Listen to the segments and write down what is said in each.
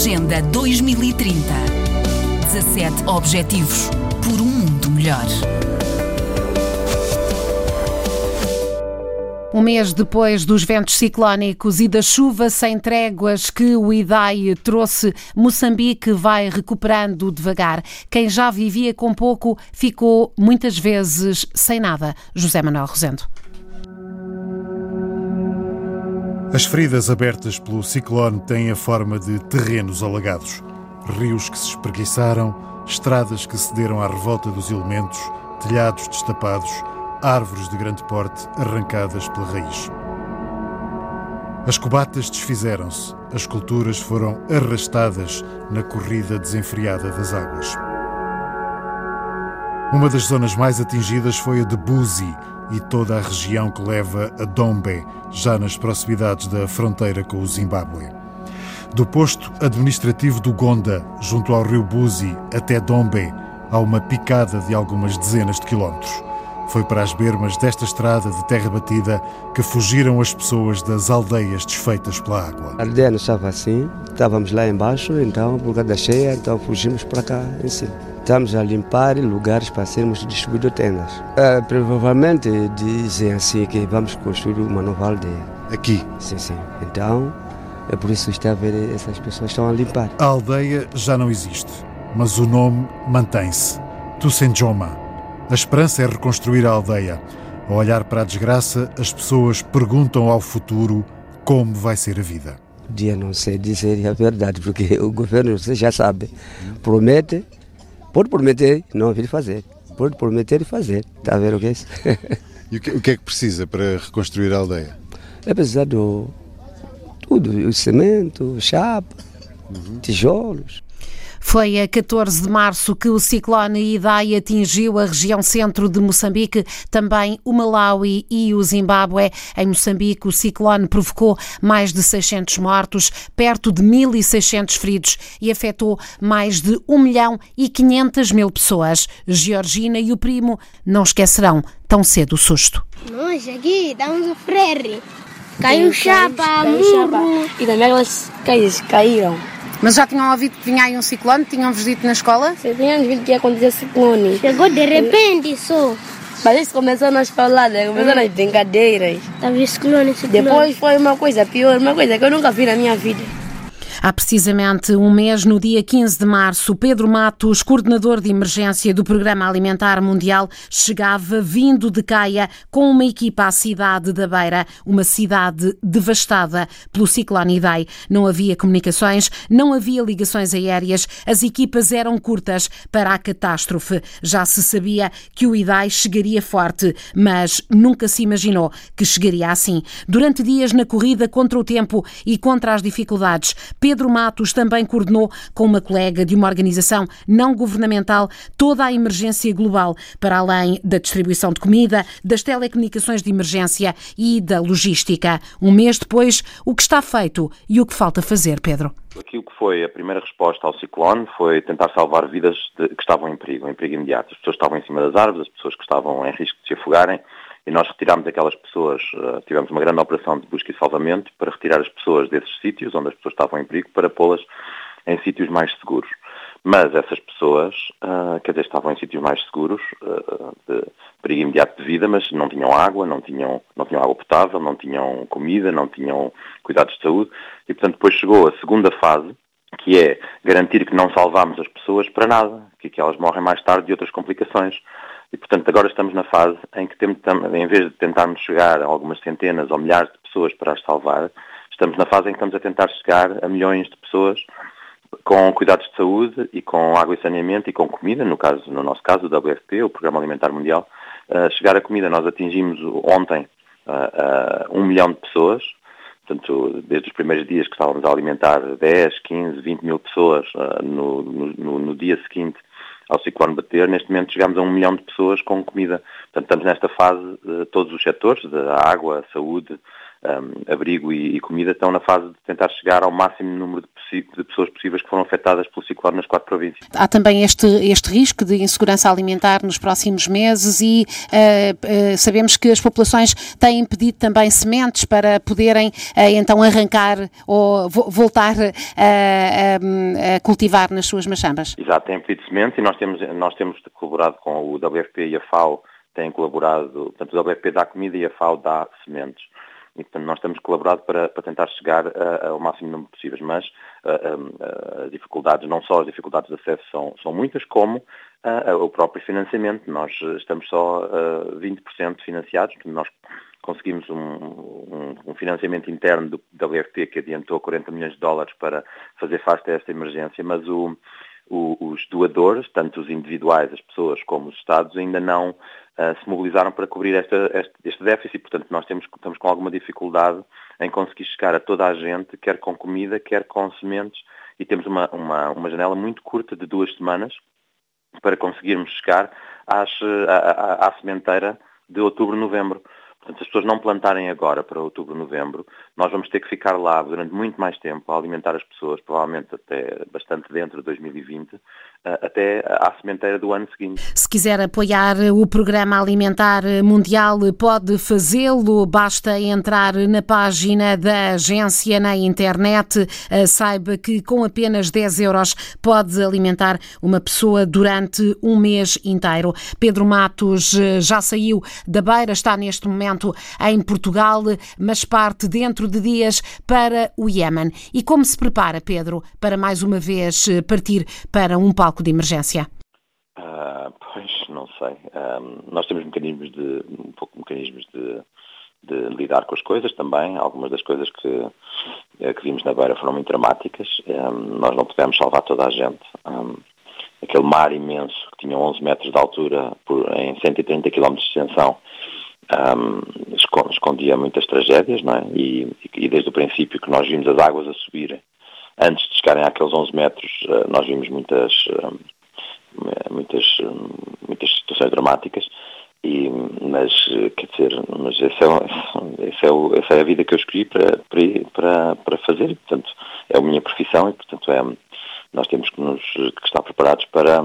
Agenda 2030. 17 Objetivos por um mundo melhor. Um mês depois dos ventos ciclónicos e da chuva sem tréguas que o Idai trouxe, Moçambique vai recuperando devagar. Quem já vivia com pouco ficou muitas vezes sem nada. José Manuel Rosendo. As feridas abertas pelo ciclone têm a forma de terrenos alagados, rios que se espreguiçaram, estradas que cederam à revolta dos elementos, telhados destapados árvores de grande porte arrancadas pela raiz. As cobatas desfizeram-se, as culturas foram arrastadas na corrida desenfreada das águas. Uma das zonas mais atingidas foi a de Buzi e toda a região que leva a Dombe, já nas proximidades da fronteira com o Zimbábue. Do posto administrativo do Gonda, junto ao rio Buzi, até Dombe, há uma picada de algumas dezenas de quilómetros. Foi para as bermas desta estrada de terra batida que fugiram as pessoas das aldeias desfeitas pela água. A aldeia não estava assim, estávamos lá embaixo, então por causa da cheia, então fugimos para cá em cima. Estamos a limpar lugares para sermos distribuídos tendas. É, provavelmente dizem assim que vamos construir uma nova aldeia. Aqui? Sim, sim. Então é por isso que está a ver essas pessoas estão a limpar. A aldeia já não existe, mas o nome mantém-se. Tusenjoma a esperança é reconstruir a aldeia. Ao olhar para a desgraça, as pessoas perguntam ao futuro como vai ser a vida. Dia não sei dizer a verdade, porque o governo, você já sabe, promete, pode prometer, não vir fazer. Pode prometer e fazer. Está a ver o que é isso? E o que, o que é que precisa para reconstruir a aldeia? É precisar do tudo, o cimento, chapa, uhum. tijolos. Foi a 14 de março que o ciclone Idai atingiu a região centro de Moçambique, também o Malawi e o Zimbábue. Em Moçambique, o ciclone provocou mais de 600 mortos, perto de 1.600 feridos e afetou mais de 1 milhão e 500 mil pessoas. Georgina e o primo não esquecerão tão cedo o susto. Nós aqui estamos a sofrer. Caiu chapa, murro. E também elas caíram. Mas já tinham ouvido que vinha aí um ciclone? Tinham-vos dito na escola? Sim, tínhamos visto que ia acontecer ciclone. Chegou de repente só. Mas isso começou nas faladas, começou hum. nas brincadeiras. Estava ciclone, ciclone. Depois foi uma coisa pior, uma coisa que eu nunca vi na minha vida. Há precisamente um mês, no dia 15 de março, Pedro Matos, coordenador de emergência do Programa Alimentar Mundial, chegava vindo de Caia com uma equipa à cidade da Beira, uma cidade devastada pelo ciclone Idai. Não havia comunicações, não havia ligações aéreas, as equipas eram curtas para a catástrofe. Já se sabia que o Idai chegaria forte, mas nunca se imaginou que chegaria assim. Durante dias na corrida contra o tempo e contra as dificuldades, Pedro Matos também coordenou com uma colega de uma organização não governamental toda a emergência global, para além da distribuição de comida, das telecomunicações de emergência e da logística. Um mês depois, o que está feito e o que falta fazer, Pedro? Aquilo que foi a primeira resposta ao ciclone foi tentar salvar vidas de, que estavam em perigo, em perigo imediato. As pessoas estavam em cima das árvores, as pessoas que estavam em risco de se afogarem, e nós retirámos aquelas pessoas, uh, tivemos uma grande operação de busca e salvamento para retirar as pessoas desses sítios onde as pessoas estavam em perigo para pô-las em sítios mais seguros. Mas essas pessoas, uh, quer dizer, estavam em sítios mais seguros, uh, de perigo imediato de vida, mas não tinham água, não tinham, não tinham água potável, não tinham comida, não tinham cuidados de saúde. E, portanto, depois chegou a segunda fase, que é garantir que não salvamos as pessoas para nada, que, que elas morrem mais tarde de outras complicações. E, portanto, agora estamos na fase em que, em vez de tentarmos chegar a algumas centenas ou milhares de pessoas para as salvar, estamos na fase em que estamos a tentar chegar a milhões de pessoas com cuidados de saúde e com água e saneamento e com comida, no, caso, no nosso caso o WFP, o Programa Alimentar Mundial, uh, chegar a comida. Nós atingimos ontem uh, uh, um milhão de pessoas, portanto, desde os primeiros dias que estávamos a alimentar 10, 15, 20 mil pessoas no, no, no dia seguinte ao ciclone bater, neste momento chegamos a um milhão de pessoas com comida. Portanto, estamos nesta fase, todos os setores, da água, saúde, um, abrigo e, e, comida, estão na fase de tentar chegar ao máximo número de, de, pessoas possíveis que foram afetadas pelo ciclone nas quatro províncias. Há também este, este risco de insegurança alimentar nos próximos meses e uh, uh, sabemos que as populações têm pedido também sementes para poderem uh, então arrancar ou vo voltar a, cultivar nas suas machambas. Exato, têm pedido sementes e nós temos, nós temos colaborado com o WFP e a FAO, têm colaborado, portanto o WFP dá comida e a FAO dá sementes e, portanto, nós temos colaborado para, para tentar chegar a, ao máximo número possível, mas as dificuldades, não só as dificuldades de acesso são, são muitas, como o próprio financiamento. Nós estamos só uh, 20% financiados, nós conseguimos um, um, um, financiamento interno do, da WFP que adiantou 40 milhões de dólares para fazer face a esta emergência, mas o, o, os doadores, tanto os individuais, as pessoas, como os Estados, ainda não uh, se mobilizaram para cobrir esta, este, este, déficit. Portanto, nós temos, estamos com alguma dificuldade em conseguir chegar a toda a gente, quer com comida, quer com sementes, e temos uma, uma, uma janela muito curta de duas semanas para conseguirmos chegar às, à, à, à sementeira de outubro, novembro. Portanto, se as pessoas não plantarem agora para outubro, novembro, nós vamos ter que ficar lá durante muito mais tempo a alimentar as pessoas, provavelmente até bastante dentro de 2020, eh, até à sementeira do ano seguinte. Se quiser apoiar o Programa Alimentar Mundial, pode fazê-lo. Basta entrar na página da agência na internet. Eh, saiba que com apenas 10 euros pode alimentar uma pessoa durante um mês inteiro. Pedro Matos eh, já saiu da Beira, está neste momento em Portugal, mas parte dentro de dias para o Iémen. E como se prepara, Pedro, para mais uma vez partir para um palco de emergência? Uh, pois, não sei. Um, nós temos mecanismos de, um pouco mecanismos de, de, lidar com as coisas também. Algumas das coisas que, eh, que vimos na beira foram muito dramáticas. Um, nós não pudemos salvar toda a gente. Um, aquele mar imenso que tinha 11 metros de altura por, em 130 km de extensão um, escondia muitas tragédias, não é? E, e, desde o princípio que nós vimos as águas a subirem antes de chegarem àqueles 11 metros, eh, nós vimos muitas, eh, muitas, muitas situações dramáticas, e, mas, quer dizer, mas essa é, esse é, o, essa é a vida que eu escolhi para, para, para fazer, e, portanto, é a minha profissão e, portanto, é, nós temos que, nos, que estar preparados para,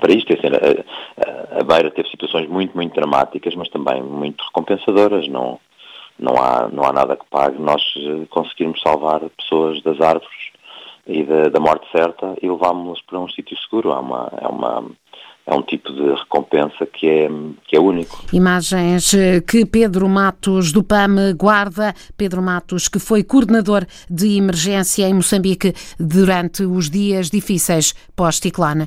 para isto. Assim, a, a Beira teve situações muito, muito dramáticas, mas também muito recompensadoras. Não, não há, não há nada que pague nós eh, conseguirmos salvar pessoas das árvores e da, da morte certa e levámos-las para um sítio seguro. É uma, é uma, é um tipo de recompensa que é, que é único. Imagens eh, que Pedro Matos do PAM guarda. Pedro Matos, que foi coordenador de emergência em Moçambique durante os dias difíceis pós-ciclone.